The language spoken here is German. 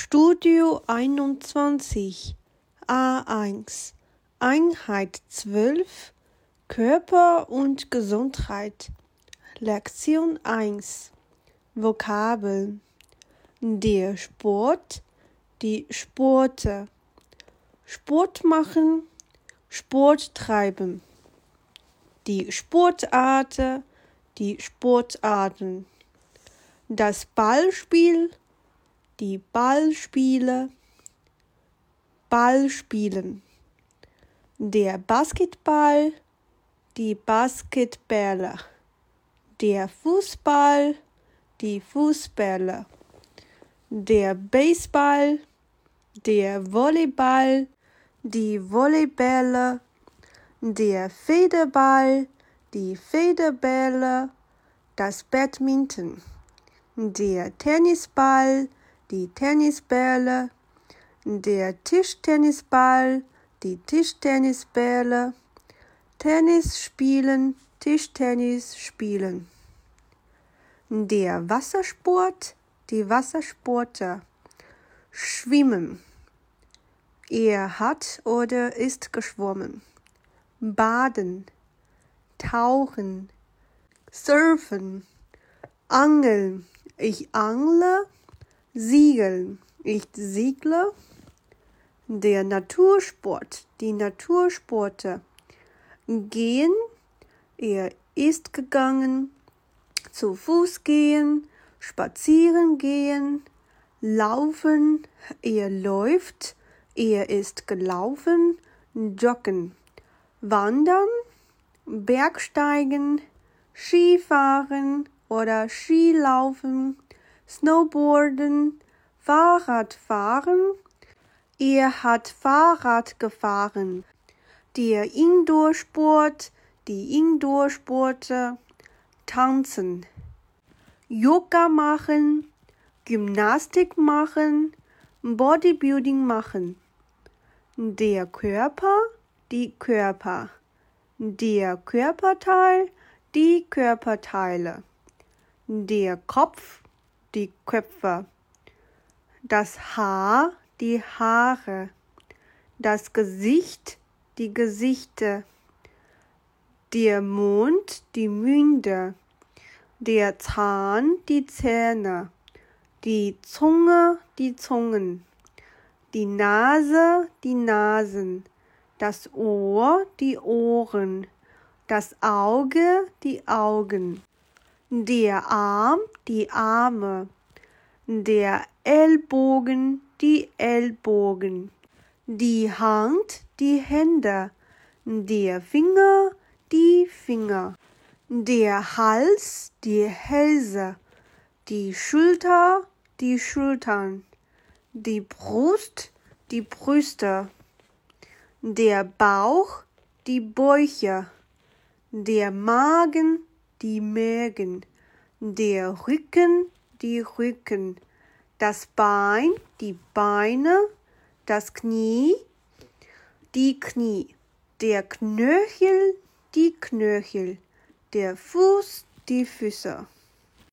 Studio 21 A1 Einheit 12 Körper und Gesundheit. Lektion 1 Vokabeln Der Sport, die Sporte. Sport machen, Sport treiben. Die Sportarten, die Sportarten. Das Ballspiel, die Ballspiele, Ballspielen, der Basketball, die Basketbälle, der Fußball, die Fußbälle, der Baseball, der Volleyball, die Volleybälle, der Federball, die Federbälle, das Badminton, der Tennisball, die Tennisbälle, der Tischtennisball, die Tischtennisbälle, Tennis spielen, Tischtennis spielen. Der Wassersport, die Wassersportler, schwimmen. Er hat oder ist geschwommen. Baden, tauchen, surfen, angeln. Ich angle, Siegeln. Ich siegle. Der Natursport, die Natursporte. Gehen, er ist gegangen. Zu Fuß gehen, spazieren gehen, laufen, er läuft, er ist gelaufen, joggen, wandern, Bergsteigen, Skifahren oder Skilaufen, Snowboarden, Fahrradfahren. Er hat Fahrrad gefahren. Der Indoorsport, die Indoorsporte, tanzen, Yoga machen, Gymnastik machen, Bodybuilding machen. Der Körper, die Körper. Der Körperteil, die Körperteile. Der Kopf, die Köpfe, das Haar, die Haare, das Gesicht, die Gesichter, der Mund, die Münder, der Zahn, die Zähne, die Zunge, die Zungen, die Nase, die Nasen, das Ohr, die Ohren, das Auge, die Augen der Arm, die Arme, der Ellbogen, die Ellbogen, die Hand, die Hände, der Finger, die Finger, der Hals, die Hälse, die Schulter, die Schultern, die Brust, die Brüste, der Bauch, die Bäuche, der Magen, die Mägen, der Rücken, die Rücken, das Bein, die Beine, das Knie, die Knie, der Knöchel, die Knöchel, der Fuß, die Füße.